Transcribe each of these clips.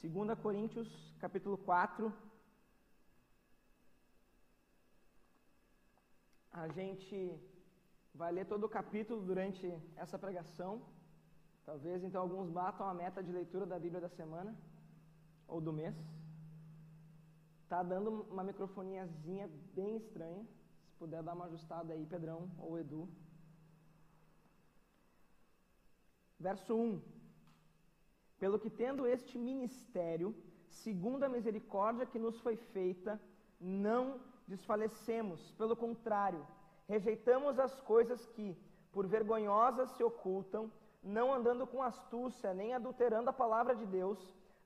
2 Coríntios, capítulo 4. A gente vai ler todo o capítulo durante essa pregação. Talvez então alguns batam a meta de leitura da Bíblia da semana ou do mês. Tá dando uma microfoniazinha bem estranha. Se puder dar uma ajustada aí, Pedrão ou Edu. Verso 1. Pelo que, tendo este ministério, segundo a misericórdia que nos foi feita, não desfalecemos, pelo contrário, rejeitamos as coisas que, por vergonhosas, se ocultam, não andando com astúcia, nem adulterando a palavra de Deus,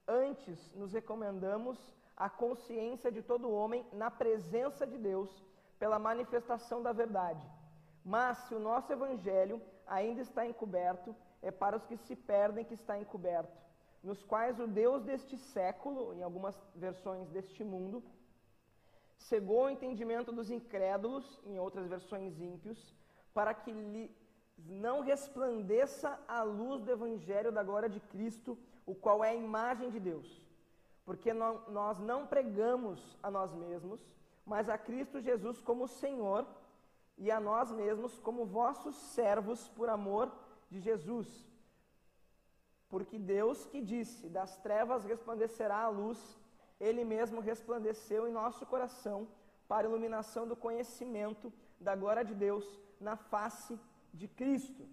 antes nos recomendamos a consciência de todo homem na presença de Deus, pela manifestação da verdade. Mas se o nosso evangelho ainda está encoberto, é para os que se perdem que está encoberto, nos quais o Deus deste século, em algumas versões deste mundo, cegou o entendimento dos incrédulos, em outras versões ímpios, para que lhe não resplandeça a luz do evangelho da glória de Cristo, o qual é a imagem de Deus. Porque nós não pregamos a nós mesmos, mas a Cristo Jesus como Senhor, e a nós mesmos como vossos servos por amor de Jesus. Porque Deus que disse: Das trevas resplandecerá a luz, Ele mesmo resplandeceu em nosso coração para a iluminação do conhecimento da glória de Deus na face de Cristo.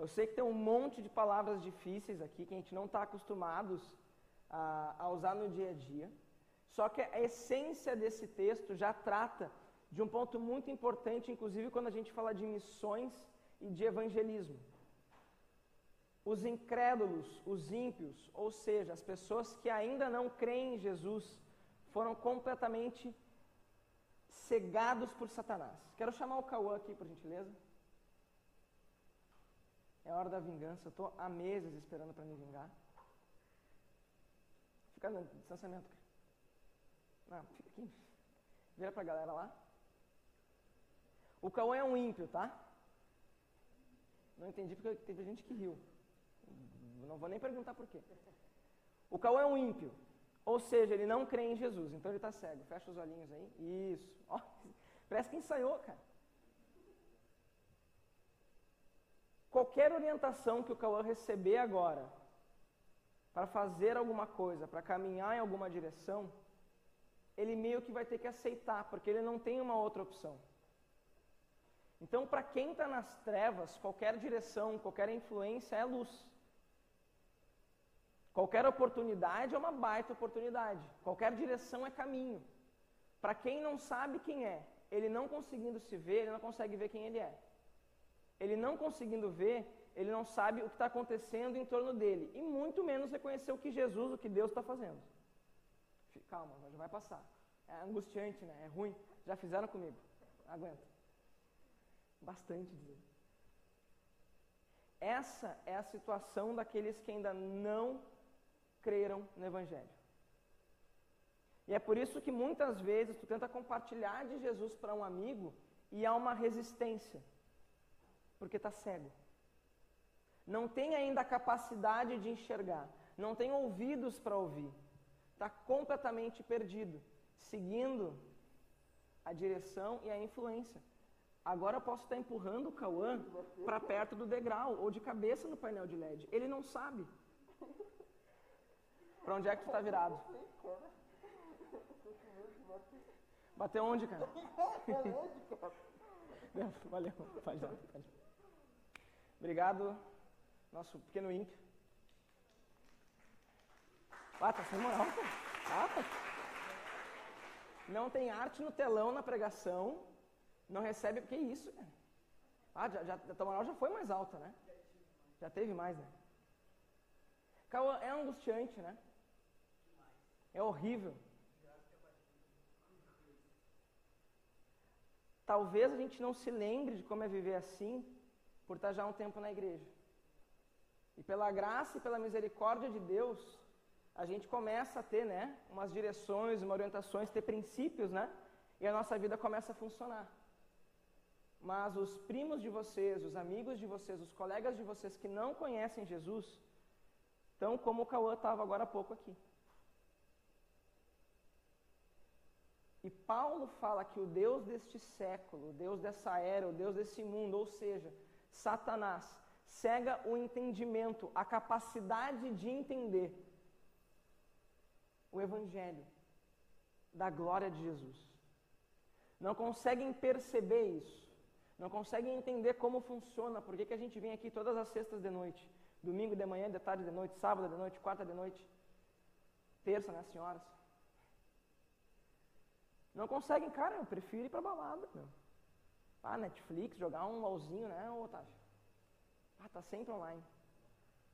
Eu sei que tem um monte de palavras difíceis aqui que a gente não está acostumados a, a usar no dia a dia. Só que a essência desse texto já trata de um ponto muito importante, inclusive quando a gente fala de missões e de evangelismo. Os incrédulos, os ímpios, ou seja, as pessoas que ainda não creem em Jesus, foram completamente cegados por Satanás. Quero chamar o Cauã aqui, por gentileza. É hora da vingança. Eu estou há meses esperando para me vingar. Fica no distanciamento. Não, fica aqui. Vira para a galera lá. O Cauã é um ímpio, tá? Não entendi porque teve gente que riu. Não vou nem perguntar por quê. O Cauã é um ímpio. Ou seja, ele não crê em Jesus, então ele está cego. Fecha os olhinhos aí. Isso. Oh, parece que ensaiou, cara. Qualquer orientação que o Cauã receber agora para fazer alguma coisa, para caminhar em alguma direção, ele meio que vai ter que aceitar, porque ele não tem uma outra opção. Então, para quem está nas trevas, qualquer direção, qualquer influência é luz. Qualquer oportunidade é uma baita oportunidade. Qualquer direção é caminho. Para quem não sabe quem é, ele não conseguindo se ver, ele não consegue ver quem ele é. Ele não conseguindo ver, ele não sabe o que está acontecendo em torno dele. E muito menos reconhecer o que Jesus, o que Deus está fazendo. Calma, já vai passar. É angustiante, né? É ruim. Já fizeram comigo. Aguenta. Bastante dizer. Essa é a situação daqueles que ainda não creram no Evangelho. E é por isso que muitas vezes tu tenta compartilhar de Jesus para um amigo e há uma resistência, porque está cego. Não tem ainda a capacidade de enxergar, não tem ouvidos para ouvir, está completamente perdido, seguindo a direção e a influência. Agora eu posso estar empurrando o Cauã para perto do degrau ou de cabeça no painel de LED. Ele não sabe. Para onde é que tu está virado? Bateu onde, cara? Valeu, pode dar, pode. Obrigado, nosso pequeno ímpio. Ah, tá sem moral, cara. Ah, tá. Não tem arte no telão na pregação não recebe. Que isso, cara? Ah, já, já, a tua moral já foi mais alta, né? Já teve mais, né? Cauã, é angustiante, né? É horrível. Talvez a gente não se lembre de como é viver assim por estar já um tempo na igreja. E pela graça e pela misericórdia de Deus, a gente começa a ter, né, umas direções, umas orientações, ter princípios, né? E a nossa vida começa a funcionar. Mas os primos de vocês, os amigos de vocês, os colegas de vocês que não conhecem Jesus, Então, como o Cauã estava agora há pouco aqui. E Paulo fala que o Deus deste século, o Deus dessa era, o Deus desse mundo, ou seja, Satanás, cega o entendimento, a capacidade de entender o Evangelho da glória de Jesus. Não conseguem perceber isso, não conseguem entender como funciona, por que a gente vem aqui todas as sextas de noite, domingo de manhã, de tarde de noite, sábado de noite, quarta de noite, terça, né, senhoras? Não conseguem, cara, eu prefiro ir pra balada, meu. Ah, Netflix, jogar um LOLzinho, né, Otávio? Ah, tá sempre online.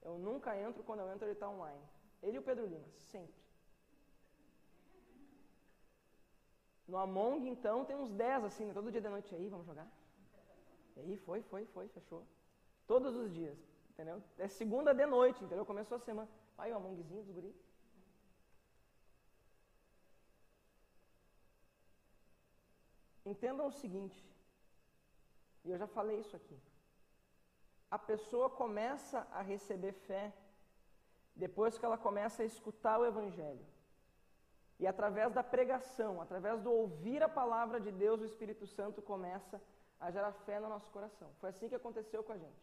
Eu nunca entro, quando eu entro ele tá online. Ele e o Pedro Lima, sempre. No Among, então, tem uns 10 assim, né? todo dia de noite aí, vamos jogar? E aí, foi, foi, foi, fechou. Todos os dias, entendeu? É segunda de noite, entendeu? Começou a semana. Aí o Amongzinho dos guri. Entendam o seguinte, e eu já falei isso aqui. A pessoa começa a receber fé depois que ela começa a escutar o Evangelho. E através da pregação, através do ouvir a palavra de Deus, o Espírito Santo começa a gerar fé no nosso coração. Foi assim que aconteceu com a gente.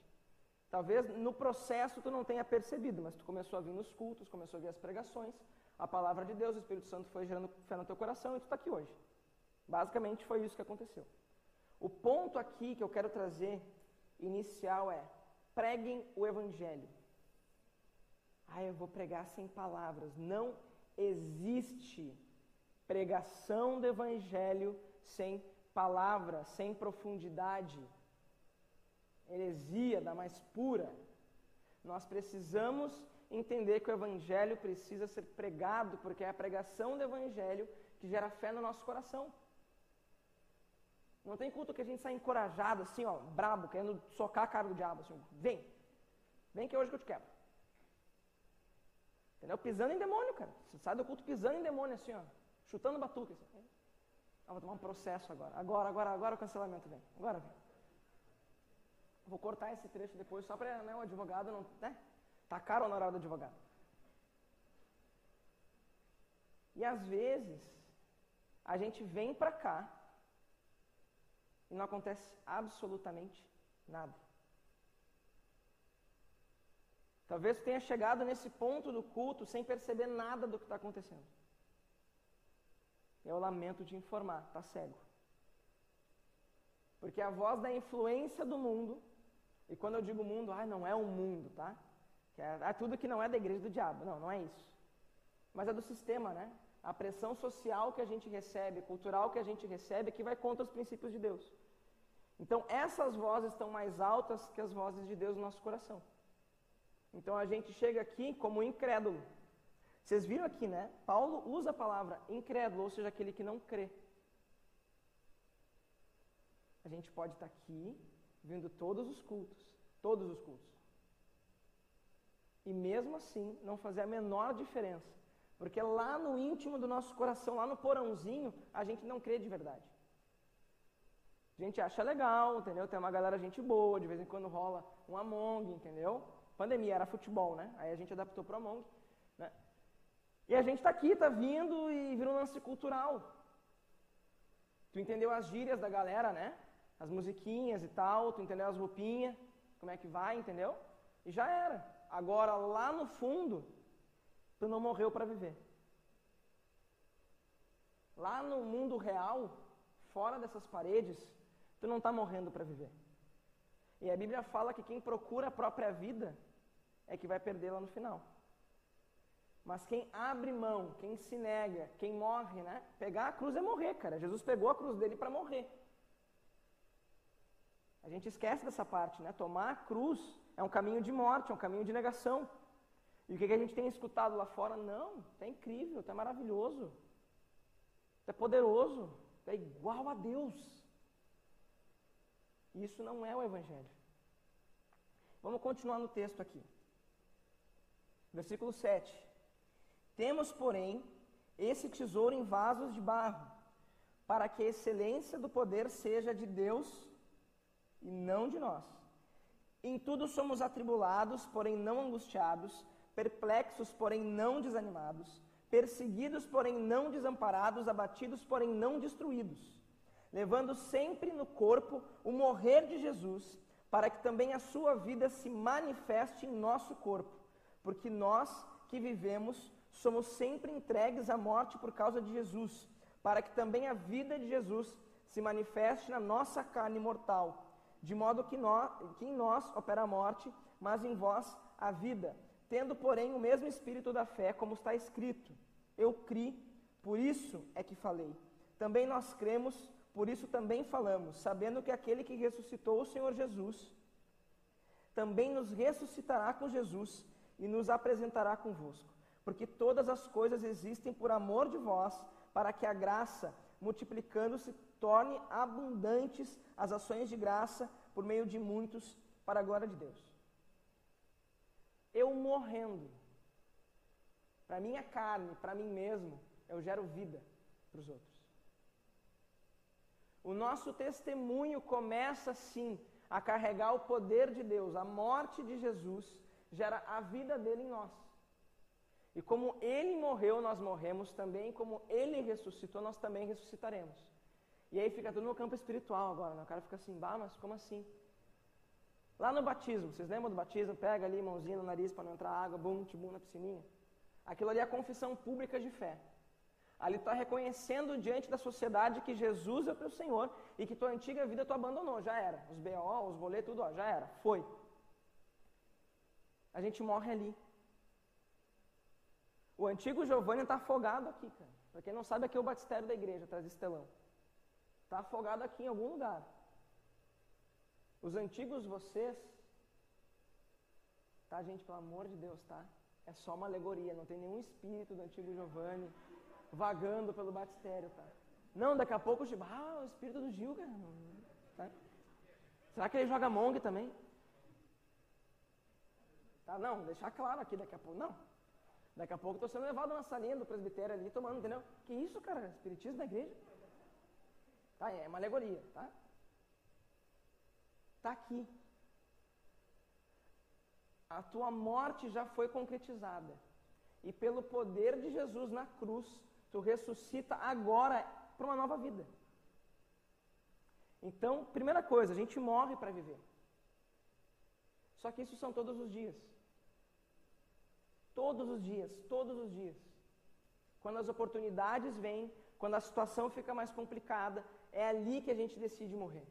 Talvez no processo tu não tenha percebido, mas tu começou a vir nos cultos, começou a ver as pregações, a palavra de Deus, o Espírito Santo foi gerando fé no teu coração e tu está aqui hoje. Basicamente foi isso que aconteceu. O ponto aqui que eu quero trazer inicial é: preguem o Evangelho. Ah, eu vou pregar sem palavras. Não existe pregação do Evangelho sem palavra, sem profundidade. Heresia da mais pura. Nós precisamos entender que o Evangelho precisa ser pregado, porque é a pregação do Evangelho que gera fé no nosso coração. Não tem culto que a gente sai encorajado, assim, ó, brabo, querendo socar a cara do diabo, assim, vem, vem que é hoje que eu te quebro. Entendeu? Pisando em demônio, cara. Você sai do culto pisando em demônio, assim, ó, chutando batuque. Assim. Ah, vou tomar um processo agora. Agora, agora, agora o cancelamento vem. Agora vem. Vou cortar esse trecho depois só para né, o advogado não. Né? Caro o horário do advogado. E às vezes, a gente vem para cá e não acontece absolutamente nada. Talvez tenha chegado nesse ponto do culto sem perceber nada do que está acontecendo. Eu lamento te informar, está cego. Porque a voz da influência do mundo, e quando eu digo mundo, ah, não é o mundo, tá? É, é tudo que não é da igreja do diabo. Não, não é isso. Mas é do sistema, né? A pressão social que a gente recebe, cultural que a gente recebe, que vai contra os princípios de Deus. Então, essas vozes estão mais altas que as vozes de Deus no nosso coração. Então, a gente chega aqui como incrédulo. Vocês viram aqui, né? Paulo usa a palavra incrédulo, ou seja, aquele que não crê. A gente pode estar aqui, vindo todos os cultos, todos os cultos. E mesmo assim, não fazer a menor diferença. Porque lá no íntimo do nosso coração, lá no porãozinho, a gente não crê de verdade. A gente acha legal, entendeu? Tem uma galera gente boa, de vez em quando rola um Among, entendeu? Pandemia era futebol, né? Aí a gente adaptou para o Among? E a gente está aqui, está vindo e vira um lance cultural. Tu entendeu as gírias da galera, né? As musiquinhas e tal, tu entendeu as roupinhas, como é que vai, entendeu? E já era. Agora, lá no fundo, tu não morreu para viver. Lá no mundo real, fora dessas paredes, tu não está morrendo para viver. E a Bíblia fala que quem procura a própria vida é que vai perdê-la no final. Mas quem abre mão, quem se nega, quem morre, né? Pegar a cruz é morrer, cara. Jesus pegou a cruz dele para morrer. A gente esquece dessa parte, né? Tomar a cruz é um caminho de morte, é um caminho de negação. E o que, a gente tem escutado lá fora? Não, é incrível, é maravilhoso, é poderoso, é igual a Deus. Isso não é o Evangelho. Vamos continuar no texto aqui. Versículo 7. Temos, porém, esse tesouro em vasos de barro, para que a excelência do poder seja de Deus e não de nós. Em tudo somos atribulados, porém não angustiados, perplexos, porém não desanimados, perseguidos, porém não desamparados, abatidos, porém não destruídos, levando sempre no corpo o morrer de Jesus, para que também a sua vida se manifeste em nosso corpo, porque nós que vivemos somos sempre entregues à morte por causa de Jesus, para que também a vida de Jesus se manifeste na nossa carne mortal, de modo que, nós, que em nós opera a morte, mas em vós a vida tendo, porém, o mesmo espírito da fé, como está escrito: Eu criei, por isso é que falei. Também nós cremos, por isso também falamos, sabendo que aquele que ressuscitou o Senhor Jesus também nos ressuscitará com Jesus e nos apresentará convosco. Porque todas as coisas existem por amor de vós, para que a graça, multiplicando-se, torne abundantes as ações de graça por meio de muitos, para a glória de Deus eu morrendo, para minha carne, para mim mesmo, eu gero vida para os outros. O nosso testemunho começa sim a carregar o poder de Deus. A morte de Jesus gera a vida dele em nós. E como ele morreu, nós morremos também, como ele ressuscitou, nós também ressuscitaremos. E aí fica tudo no campo espiritual agora, né? o cara fica assim, bah, mas como assim? Lá no batismo, vocês lembram do batismo? Pega ali mãozinha no nariz para não entrar água, bum, tibum na piscininha. Aquilo ali é a confissão pública de fé. Ali está reconhecendo diante da sociedade que Jesus é o teu Senhor e que tua antiga vida tu abandonou, já era. Os BO, os boletos, tudo, ó, já era, foi. A gente morre ali. O antigo Giovanni está afogado aqui, cara. Para quem não sabe, aqui é o batistério da igreja, atrás estelão. Está afogado aqui em algum lugar. Os antigos vocês, tá, gente, pelo amor de Deus, tá? É só uma alegoria, não tem nenhum espírito do antigo Giovanni vagando pelo batistério, tá? Não, daqui a pouco, tipo, ah, o espírito do Gil, cara. Tá? Será que ele joga Monk também? Tá, não, deixar claro aqui daqui a pouco. Não. Daqui a pouco estou sendo levado na salinha do presbitério ali, tomando, entendeu? Que isso, cara? Espiritismo da igreja? Tá, é uma alegoria, tá? Está aqui. A tua morte já foi concretizada. E pelo poder de Jesus na cruz, tu ressuscita agora para uma nova vida. Então, primeira coisa, a gente morre para viver. Só que isso são todos os dias. Todos os dias, todos os dias. Quando as oportunidades vêm, quando a situação fica mais complicada, é ali que a gente decide morrer.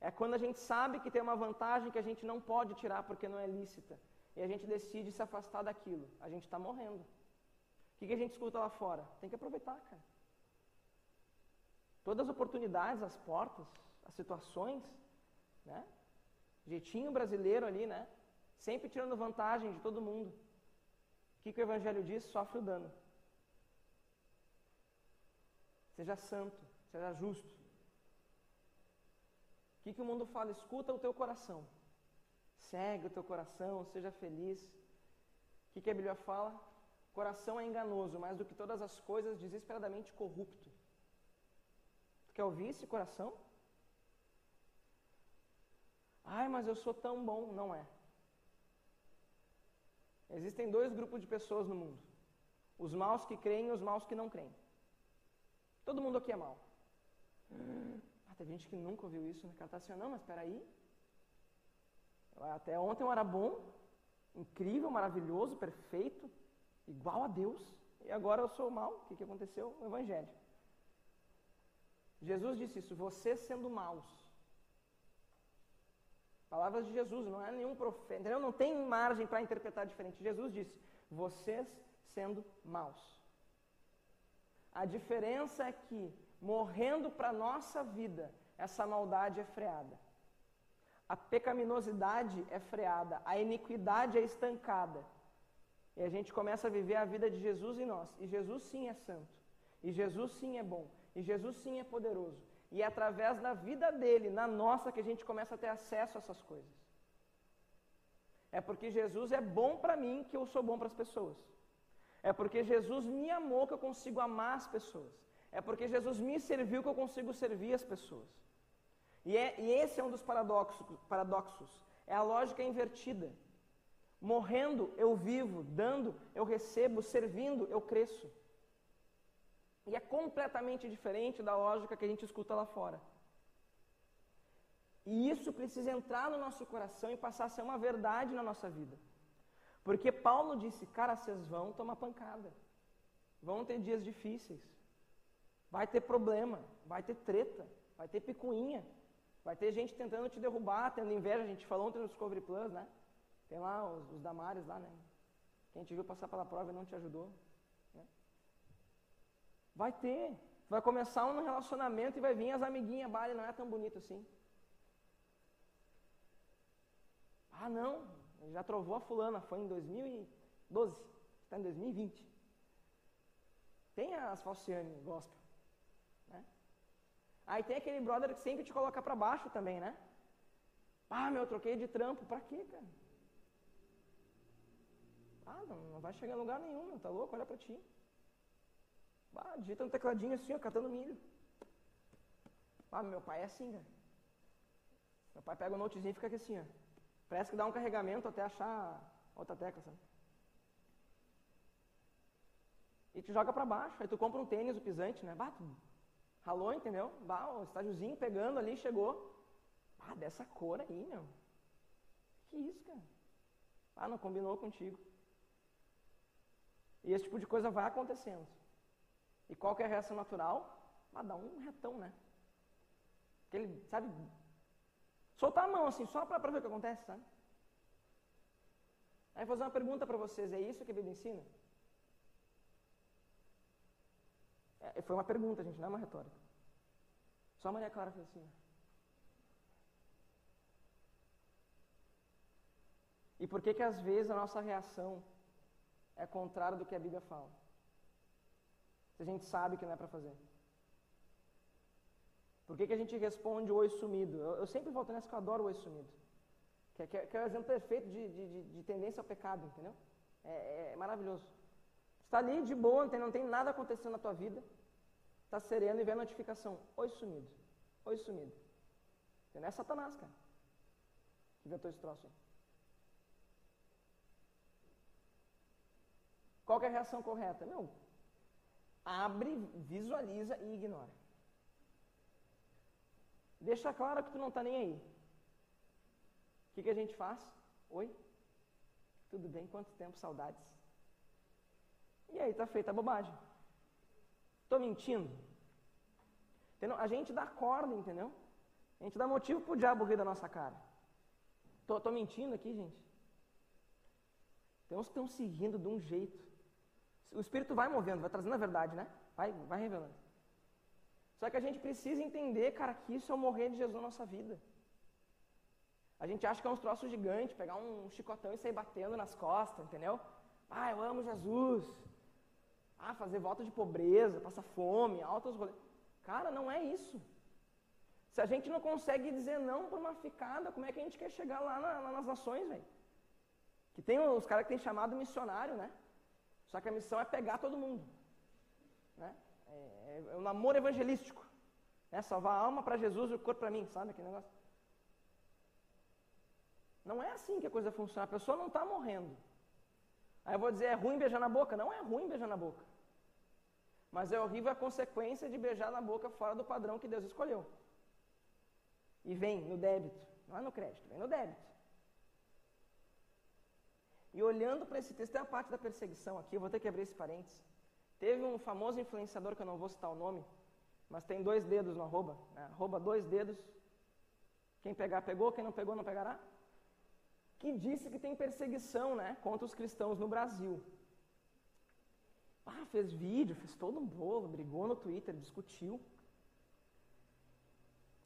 É quando a gente sabe que tem uma vantagem que a gente não pode tirar porque não é lícita. E a gente decide se afastar daquilo. A gente está morrendo. O que, que a gente escuta lá fora? Tem que aproveitar, cara. Todas as oportunidades, as portas, as situações, né? Jeitinho brasileiro ali, né? Sempre tirando vantagem de todo mundo. O que, que o Evangelho diz? Sofre o dano. Seja santo, seja justo. O que, que o mundo fala? Escuta o teu coração. Segue o teu coração, seja feliz. O que, que a Bíblia fala? Coração é enganoso, mais do que todas as coisas, desesperadamente corrupto. Tu quer ouvir esse coração? Ai, mas eu sou tão bom. Não é. Existem dois grupos de pessoas no mundo: os maus que creem e os maus que não creem. Todo mundo aqui é mau. Tem gente que nunca ouviu isso, né? Cara tá assim, não, mas espera aí. Até ontem eu era bom, incrível, maravilhoso, perfeito, igual a Deus, e agora eu sou mal. O que, que aconteceu? O Evangelho. Jesus disse isso, vocês sendo maus. Palavras de Jesus, não é nenhum profeta, entendeu? Não tem margem para interpretar diferente. Jesus disse, vocês sendo maus. A diferença é que morrendo para a nossa vida, essa maldade é freada. A pecaminosidade é freada, a iniquidade é estancada. E a gente começa a viver a vida de Jesus em nós. E Jesus sim é santo. E Jesus sim é bom. E Jesus sim é poderoso. E é através da vida dele, na nossa, que a gente começa a ter acesso a essas coisas. É porque Jesus é bom para mim que eu sou bom para as pessoas. É porque Jesus me amou que eu consigo amar as pessoas. É porque Jesus me serviu que eu consigo servir as pessoas. E, é, e esse é um dos paradoxos, paradoxos. É a lógica invertida. Morrendo, eu vivo. Dando, eu recebo. Servindo, eu cresço. E é completamente diferente da lógica que a gente escuta lá fora. E isso precisa entrar no nosso coração e passar a ser uma verdade na nossa vida. Porque Paulo disse: cara, vocês vão tomar pancada. Vão ter dias difíceis. Vai ter problema. Vai ter treta. Vai ter picuinha. Vai ter gente tentando te derrubar, tendo inveja. A gente falou ontem no Discovery Plus, né? Tem lá os, os Damares lá, né? Quem te viu passar pela prova e não te ajudou. Vai ter. Vai começar um relacionamento e vai vir as amiguinhas, bah, não é tão bonito assim. Ah, não, já trovou a fulana, foi em 2012, está em 2020. Tem as falciane gospel. Né? Aí tem aquele brother que sempre te coloca para baixo também, né? Ah, meu, troquei de trampo, pra quê, cara? Ah, não, não vai chegar em lugar nenhum, tá louco? Olha pra ti. Ah, digita no tecladinho assim, ó, catando milho. Ah, meu pai é assim. Meu pai pega o notezinho e fica aqui assim, ó. Parece que dá um carregamento até achar outra tecla, sabe? E te joga para baixo. Aí tu compra um tênis, o pisante, né? Ralou, entendeu? Bah, o estágiozinho pegando ali, chegou. Ah, dessa cor aí, meu. Que isso, cara? Ah, não combinou contigo. E esse tipo de coisa vai acontecendo. E qual que é a reação natural? Ah, dá um retão, né? Aquele, sabe, Soltar a mão assim, só para ver o que acontece, sabe? Aí vou fazer uma pergunta para vocês, é isso que a Bíblia ensina? É, foi uma pergunta, gente, não é uma retórica. Só a Maria Clara fez assim. E por que que às vezes a nossa reação é contrária do que a Bíblia fala? Se a gente sabe que não é para fazer. Por que, que a gente responde oi sumido? Eu, eu sempre volto nessa que eu adoro o oi sumido. Que, que, que é o exemplo perfeito de, de, de, tendência ao pecado, entendeu? É, é, é maravilhoso. Está ali de boa, não tem, não tem nada acontecendo na tua vida. Está sereno e vê a notificação. Oi sumido. Oi sumido. Entendeu? É Satanás, cara. Que inventou esse troço aí. Qual é a reação correta? Meu, abre, visualiza e ignora. Deixa claro que tu não está nem aí. O que, que a gente faz? Oi? Tudo bem? Quanto tempo? Saudades. E aí está feita a bobagem. Estou mentindo? Entendeu? A gente dá corda, entendeu? A gente dá motivo para o diabo rir da nossa cara. Tô, tô mentindo aqui, gente? Tem uns que estão se rindo de um jeito. O Espírito vai movendo, vai trazendo a verdade, né? Vai, vai revelando. Só que a gente precisa entender, cara, que isso é o morrer de Jesus na nossa vida. A gente acha que é uns troços gigantes, pegar um chicotão e sair batendo nas costas, entendeu? Ah, eu amo Jesus. Ah, fazer volta de pobreza, passar fome, altos rolês. Cara, não é isso. Se a gente não consegue dizer não por uma ficada, como é que a gente quer chegar lá na, nas nações, velho? Que tem os caras que tem chamado missionário, né? Só que a missão é pegar todo mundo. Né? É, é um namoro evangelístico. Né? Salvar a alma para Jesus e o corpo para mim, sabe aquele negócio? Não é assim que a coisa funciona. A pessoa não está morrendo. Aí eu vou dizer, é ruim beijar na boca? Não é ruim beijar na boca. Mas é horrível a consequência de beijar na boca fora do padrão que Deus escolheu. E vem no débito. Não é no crédito, vem no débito. E olhando para esse texto, tem a parte da perseguição aqui, eu vou ter que abrir esse parênteses. Teve um famoso influenciador, que eu não vou citar o nome, mas tem dois dedos no arroba, né? arroba dois dedos. Quem pegar, pegou, quem não pegou, não pegará. Que disse que tem perseguição né, contra os cristãos no Brasil. Ah, fez vídeo, fez todo um bolo, brigou no Twitter, discutiu.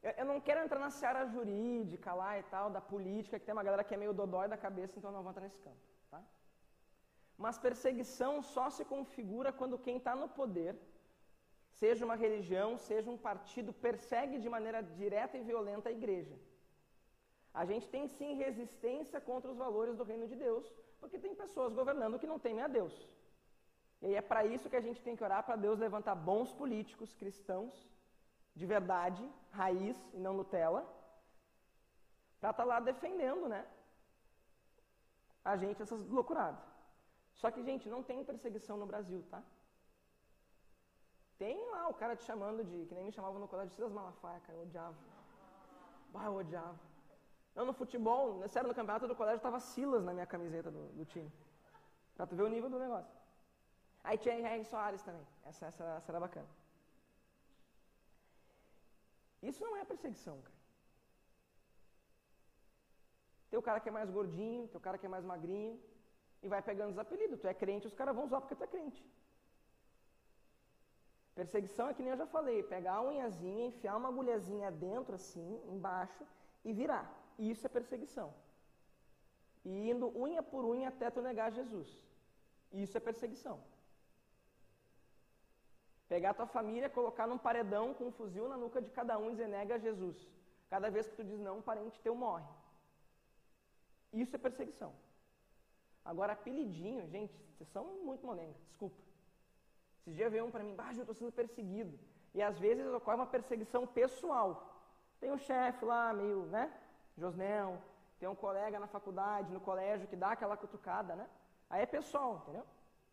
Eu, eu não quero entrar na seara jurídica lá e tal, da política, que tem uma galera que é meio dodói da cabeça, então eu não vou entrar nesse campo. Mas perseguição só se configura quando quem está no poder, seja uma religião, seja um partido, persegue de maneira direta e violenta a igreja. A gente tem sim resistência contra os valores do reino de Deus, porque tem pessoas governando que não temem a Deus. E é para isso que a gente tem que orar para Deus levantar bons políticos cristãos, de verdade, raiz e não Nutella, para estar tá lá defendendo, né? a gente essas loucuradas. Só que, gente, não tem perseguição no Brasil, tá? Tem lá o cara te chamando de, que nem me chamava no colégio, Silas Malafaia, cara, eu odiava. Bah, eu odiava. Não, no futebol, sério, no campeonato do colégio tava Silas na minha camiseta do, do time. Pra tu ver o nível do negócio. Aí tinha Henrique Soares também. Essa, essa, essa era bacana. Isso não é perseguição, cara. Tem o cara que é mais gordinho, tem o cara que é mais magrinho, e vai pegando os apelidos. Tu é crente, os caras vão usar porque tu é crente. Perseguição é que nem eu já falei, pegar a unhazinha, enfiar uma agulhazinha dentro assim, embaixo, e virar. Isso é perseguição. E indo unha por unha até tu negar Jesus. Isso é perseguição. Pegar tua família, colocar num paredão com um fuzil na nuca de cada um e dizer nega Jesus. Cada vez que tu diz não, um parente teu morre. Isso é perseguição. Agora, apelidinho, gente, vocês são muito molenga, desculpa. Esses dias veio um para mim, baixo, eu estou sendo perseguido. E às vezes ocorre uma perseguição pessoal. Tem um chefe lá, meio, né? Josnel, tem um colega na faculdade, no colégio, que dá aquela cutucada, né? Aí é pessoal, entendeu?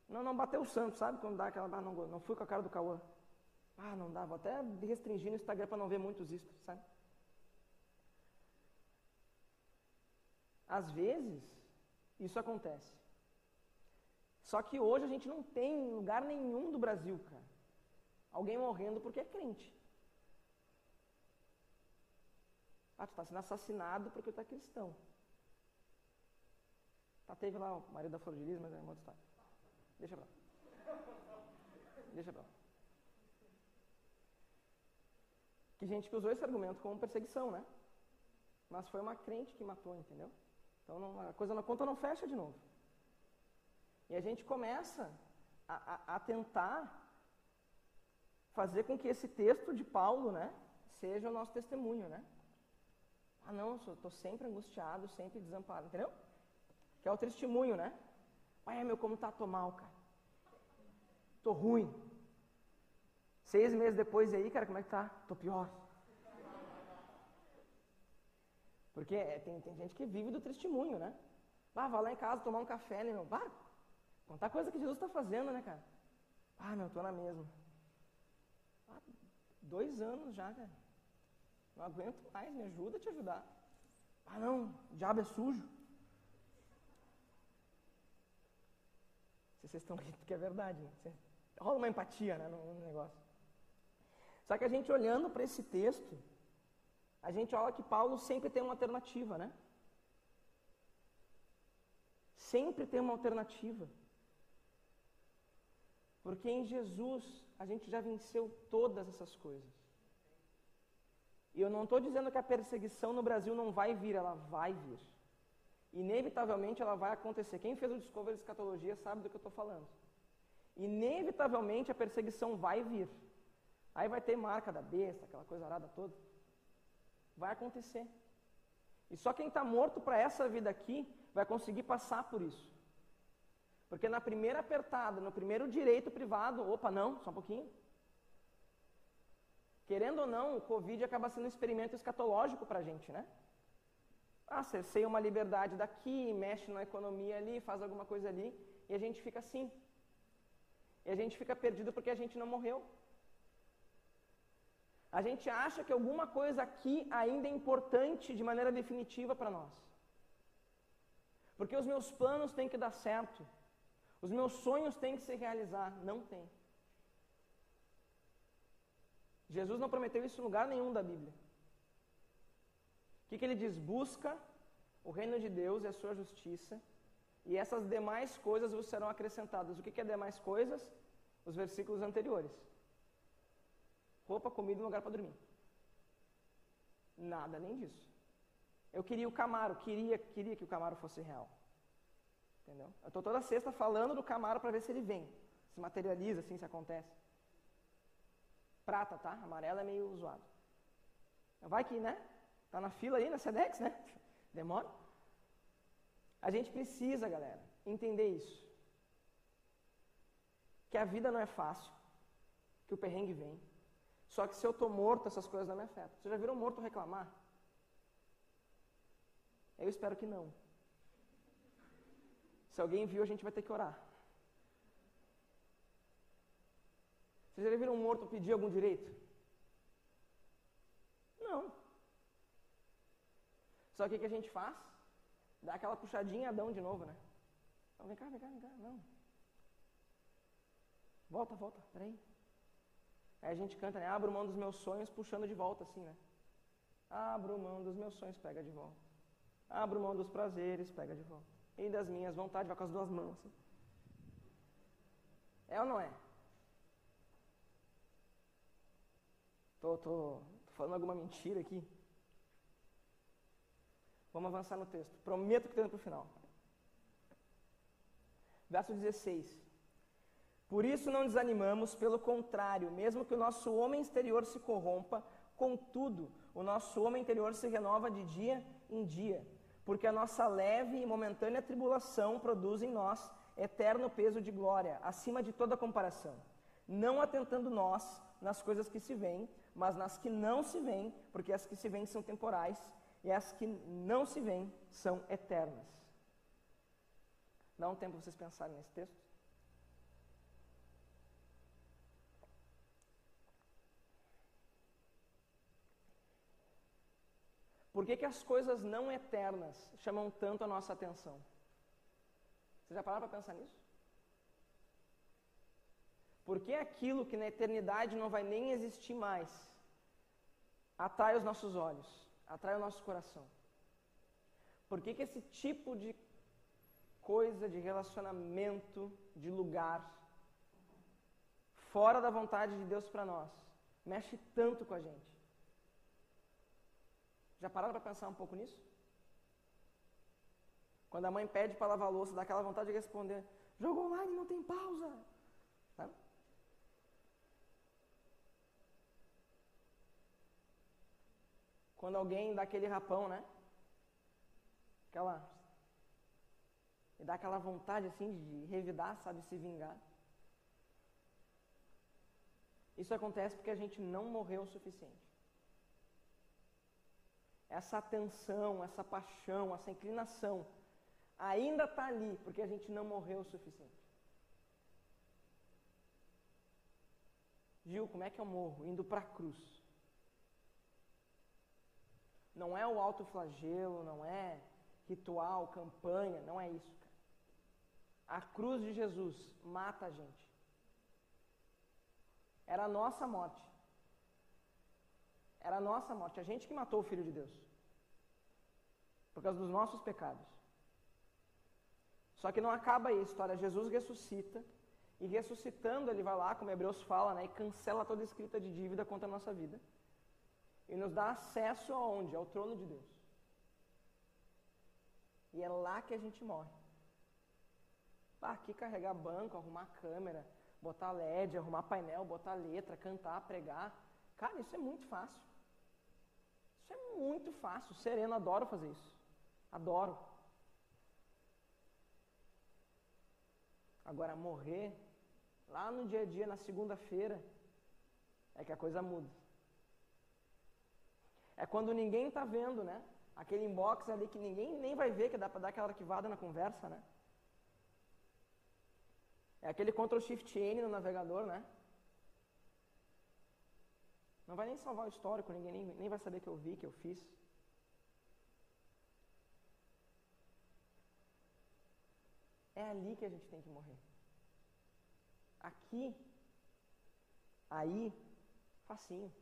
Não, não bateu o santo, sabe? Quando dá aquela. Ah, não, não fui com a cara do Cauã. Ah, não dá, vou até restringir no Instagram para não ver muitos isso, sabe? Às vezes, isso acontece. Só que hoje a gente não tem em lugar nenhum do Brasil, cara, alguém morrendo porque é crente. Ah, tu está sendo assassinado porque tu é cristão. Tá, teve lá o marido da Flor de Lis, mas é uma outra história. Deixa pra lá. Deixa pra lá. Que gente que usou esse argumento como perseguição, né? Mas foi uma crente que matou, entendeu? Então não, a coisa na conta não fecha de novo. E a gente começa a, a, a tentar fazer com que esse texto de Paulo, né, seja o nosso testemunho, né? Ah, não, estou sempre angustiado, sempre desamparado, entendeu? Que é o testemunho, né? Olha, meu, como tá, tô mal, cara. Tô ruim. Seis meses depois aí, cara, como é que tá? Tô pior. Porque é, tem, tem gente que vive do testemunho, né? Ah, vai lá em casa tomar um café, né, meu? Bah, contar coisa que Jesus está fazendo, né, cara? Ah, meu, tô na mesma. Ah, dois anos já, cara. Não aguento mais, me ajuda a te ajudar. Ah, não, o diabo é sujo. Se vocês estão rindo, que é verdade, né? rola uma empatia né, no, no negócio. Só que a gente olhando para esse texto, a gente olha que Paulo sempre tem uma alternativa, né? Sempre tem uma alternativa. Porque em Jesus a gente já venceu todas essas coisas. E eu não estou dizendo que a perseguição no Brasil não vai vir, ela vai vir. Inevitavelmente ela vai acontecer. Quem fez o Discovery de Escatologia sabe do que eu estou falando. Inevitavelmente a perseguição vai vir. Aí vai ter marca da besta, aquela coisa arada toda. Vai acontecer. E só quem está morto para essa vida aqui vai conseguir passar por isso. Porque na primeira apertada, no primeiro direito privado, opa, não, só um pouquinho. Querendo ou não, o Covid acaba sendo um experimento escatológico para a gente, né? Ah, cerceia uma liberdade daqui, mexe na economia ali, faz alguma coisa ali, e a gente fica assim. E a gente fica perdido porque a gente não morreu. A gente acha que alguma coisa aqui ainda é importante de maneira definitiva para nós. Porque os meus planos têm que dar certo. Os meus sonhos têm que se realizar. Não tem. Jesus não prometeu isso em lugar nenhum da Bíblia. O que, que ele diz? Busca o reino de Deus e a sua justiça, e essas demais coisas vos serão acrescentadas. O que, que é demais coisas? Os versículos anteriores roupa, comida e um lugar para dormir. Nada nem disso. Eu queria o Camaro, queria, queria que o Camaro fosse real. Entendeu? Eu estou toda sexta falando do Camaro para ver se ele vem, se materializa, assim, se acontece. Prata, tá? Amarelo é meio zoado. Vai que, né? Tá na fila aí na Sedex, né? Demora. A gente precisa, galera, entender isso. Que a vida não é fácil, que o perrengue vem, só que se eu estou morto, essas coisas não me afetam. Você já viram morto reclamar? Eu espero que não. Se alguém viu, a gente vai ter que orar. Vocês já viram um morto pedir algum direito? Não. Só que o que a gente faz? Dá aquela puxadinha Adão de novo, né? Então, vem cá, vem cá, vem cá. Não. Volta, volta, peraí. Aí a gente canta, né? Abro mão dos meus sonhos, puxando de volta, assim, né? Abro mão dos meus sonhos, pega de volta. Abro mão dos prazeres, pega de volta. E das minhas vontades, vai com as duas mãos. Assim. É ou não é? Tô, tô, tô falando alguma mentira aqui? Vamos avançar no texto. Prometo que estou indo para o final. Verso 16. Por isso não desanimamos, pelo contrário, mesmo que o nosso homem exterior se corrompa, contudo, o nosso homem interior se renova de dia em dia, porque a nossa leve e momentânea tribulação produz em nós eterno peso de glória, acima de toda comparação, não atentando nós nas coisas que se veem, mas nas que não se veem, porque as que se veem são temporais e as que não se veem são eternas. Dá um tempo para vocês pensarem nesse texto. Por que, que as coisas não eternas chamam tanto a nossa atenção? Vocês já pararam para pensar nisso? Por que aquilo que na eternidade não vai nem existir mais atrai os nossos olhos, atrai o nosso coração? Por que, que esse tipo de coisa, de relacionamento, de lugar, fora da vontade de Deus para nós, mexe tanto com a gente? Já pararam para pensar um pouco nisso? Quando a mãe pede para lavar louça, dá aquela vontade de responder: jogo online não tem pausa. Tá? Quando alguém dá aquele rapão, né? Aquela. E dá aquela vontade assim de revidar, sabe? Se vingar. Isso acontece porque a gente não morreu o suficiente essa atenção, essa paixão, essa inclinação ainda está ali, porque a gente não morreu o suficiente. Gil, como é que eu morro? Indo para a cruz. Não é o alto flagelo, não é ritual, campanha, não é isso. A cruz de Jesus mata a gente. Era a nossa morte. Era a nossa morte, a gente que matou o Filho de Deus. Por causa dos nossos pecados. Só que não acaba aí a história. Jesus ressuscita, e ressuscitando, ele vai lá, como Hebreus fala, né, e cancela toda escrita de dívida contra a nossa vida. E nos dá acesso aonde? Ao trono de Deus. E é lá que a gente morre. Ah, aqui carregar banco, arrumar câmera, botar LED, arrumar painel, botar letra, cantar, pregar. Cara, isso é muito fácil. Isso é muito fácil. Sereno, adoro fazer isso. Adoro. Agora, morrer, lá no dia a dia, na segunda-feira, é que a coisa muda. É quando ninguém está vendo, né? Aquele inbox ali que ninguém nem vai ver, que dá para dar aquela arquivada na conversa, né? É aquele Ctrl Shift N no navegador, né? Não vai nem salvar o histórico, ninguém nem, nem vai saber que eu vi, que eu fiz. É ali que a gente tem que morrer. Aqui, aí, facinho.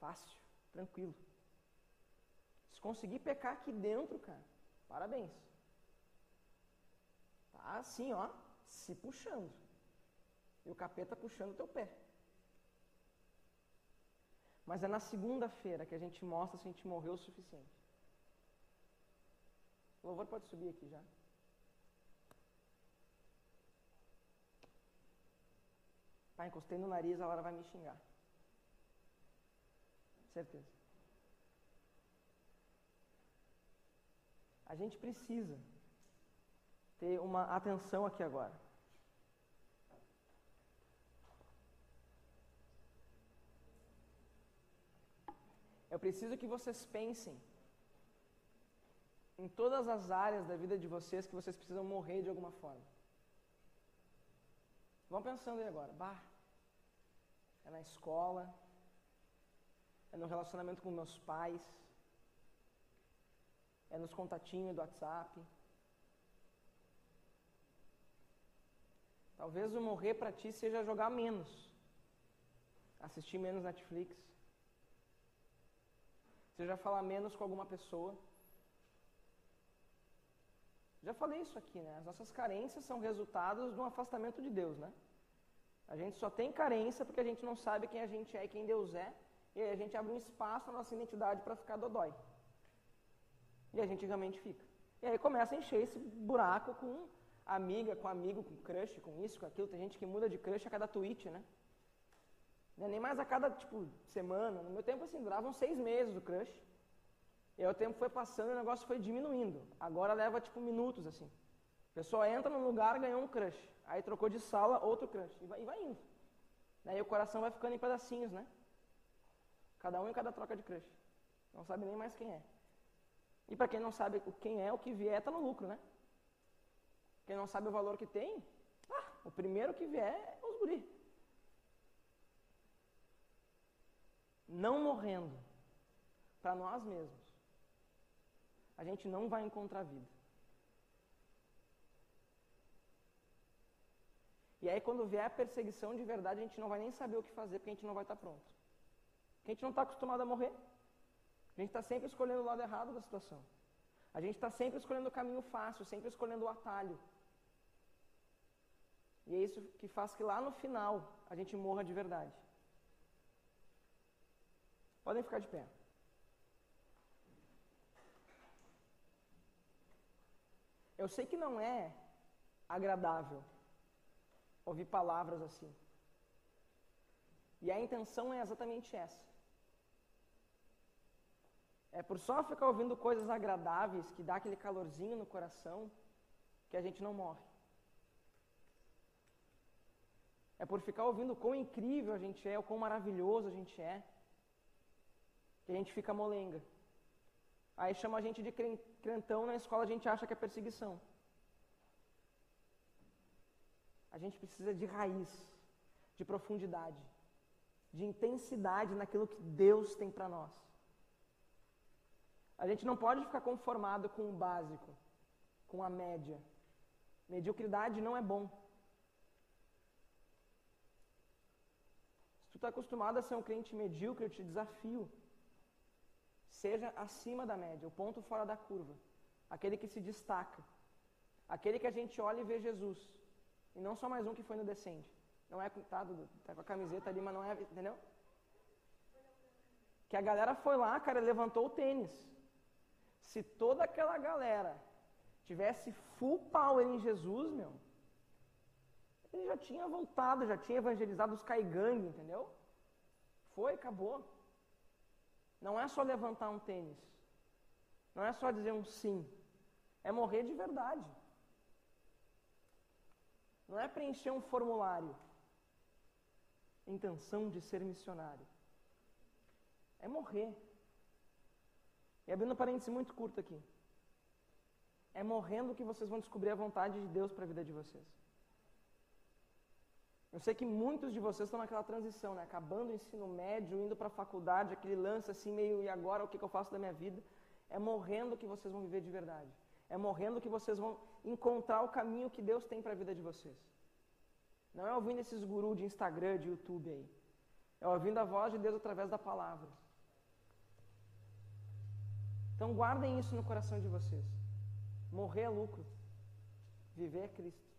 Fácil, tranquilo. Se conseguir pecar aqui dentro, cara, parabéns. Tá assim, ó, se puxando. E o capeta puxando o teu pé. Mas é na segunda-feira que a gente mostra se a gente morreu o suficiente. O louvor pode subir aqui já. Pai, encostei no nariz, a hora vai me xingar. Certeza. A gente precisa ter uma atenção aqui agora. Eu preciso que vocês pensem em todas as áreas da vida de vocês que vocês precisam morrer de alguma forma. Vão pensando aí agora. Bah, é na escola, é no relacionamento com meus pais, é nos contatinhos do WhatsApp. Talvez o morrer para ti seja jogar menos, assistir menos Netflix, seja falar menos com alguma pessoa. Já falei isso aqui, né? As nossas carências são resultados de um afastamento de Deus, né? A gente só tem carência porque a gente não sabe quem a gente é e quem Deus é, e aí a gente abre um espaço na nossa identidade para ficar dodói. E a gente realmente fica. E aí começa a encher esse buraco com amiga, com amigo, com crush, com isso, com aquilo. Tem gente que muda de crush a cada tweet, né? É nem mais a cada, tipo, semana. No meu tempo, assim, duravam seis meses o crush. E aí o tempo foi passando e o negócio foi diminuindo. Agora leva, tipo, minutos, assim. A pessoa entra num lugar, ganhou um crush. Aí trocou de sala, outro crush. E vai, e vai indo. Daí o coração vai ficando em pedacinhos, né? Cada um em cada troca de crush. Não sabe nem mais quem é. E para quem não sabe quem é, o que vier está no lucro, né? Quem não sabe o valor que tem, ah, o primeiro que vier é os guri. Não morrendo para nós mesmos, a gente não vai encontrar vida. E aí, quando vier a perseguição de verdade, a gente não vai nem saber o que fazer, porque a gente não vai estar pronto. Porque a gente não está acostumado a morrer. A gente está sempre escolhendo o lado errado da situação. A gente está sempre escolhendo o caminho fácil, sempre escolhendo o atalho. E é isso que faz que lá no final a gente morra de verdade. Podem ficar de pé. Eu sei que não é agradável ouvir palavras assim. E a intenção é exatamente essa. É por só ficar ouvindo coisas agradáveis, que dá aquele calorzinho no coração, que a gente não morre. É por ficar ouvindo quão incrível a gente é, o quão maravilhoso a gente é, a gente fica molenga. Aí chama a gente de crentão na escola, a gente acha que é perseguição. A gente precisa de raiz, de profundidade, de intensidade naquilo que Deus tem para nós. A gente não pode ficar conformado com o básico, com a média. Mediocridade não é bom. Se tu está acostumado a ser um crente medíocre, eu te desafio. Seja acima da média, o ponto fora da curva. Aquele que se destaca. Aquele que a gente olha e vê Jesus. E não só mais um que foi no descende. Não é tá, tá com a camiseta ali, mas não é, entendeu? Que a galera foi lá, cara, levantou o tênis. Se toda aquela galera tivesse full power em Jesus, meu, ele já tinha voltado, já tinha evangelizado os caigangue, entendeu? Foi, acabou. Não é só levantar um tênis. Não é só dizer um sim. É morrer de verdade. Não é preencher um formulário. Intenção de ser missionário. É morrer. E abrindo um parêntese muito curto aqui. É morrendo que vocês vão descobrir a vontade de Deus para a vida de vocês. Eu sei que muitos de vocês estão naquela transição, né? acabando o ensino médio, indo para a faculdade, aquele lance assim meio, e agora o que, que eu faço da minha vida? É morrendo que vocês vão viver de verdade. É morrendo que vocês vão encontrar o caminho que Deus tem para a vida de vocês. Não é ouvindo esses gurus de Instagram, de YouTube aí. É ouvindo a voz de Deus através da palavra. Então guardem isso no coração de vocês. Morrer é lucro. Viver é Cristo.